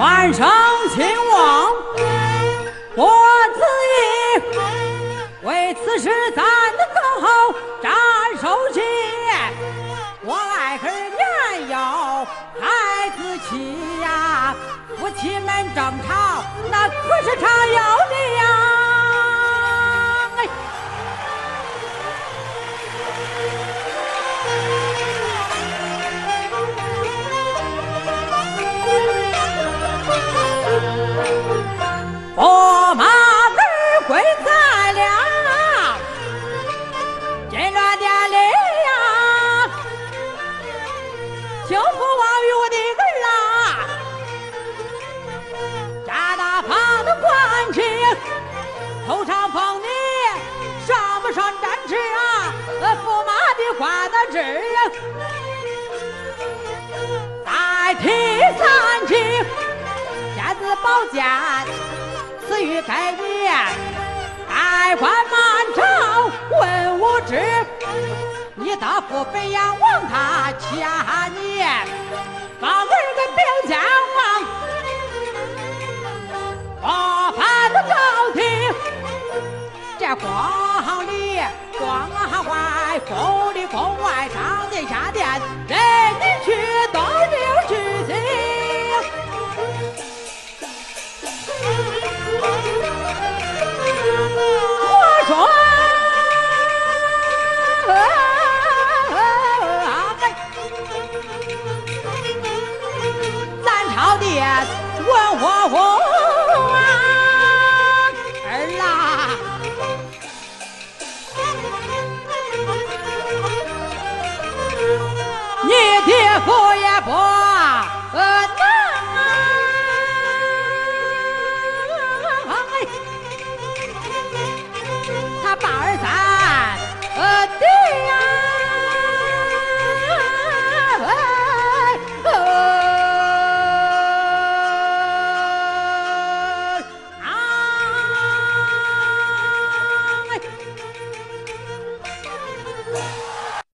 万生亲王，我子义，为此事咱的更好斩首级。我爱儿年幼孩子气呀，夫妻们争吵那可是常有的的官的职啊，再提三旗，天子宝剑。赐予给你，代官满朝文武之，你的父北洋王他欠你，把儿个兵将王，我犯的朝廷，这光里殿你去东你去我说咱朝殿文不也不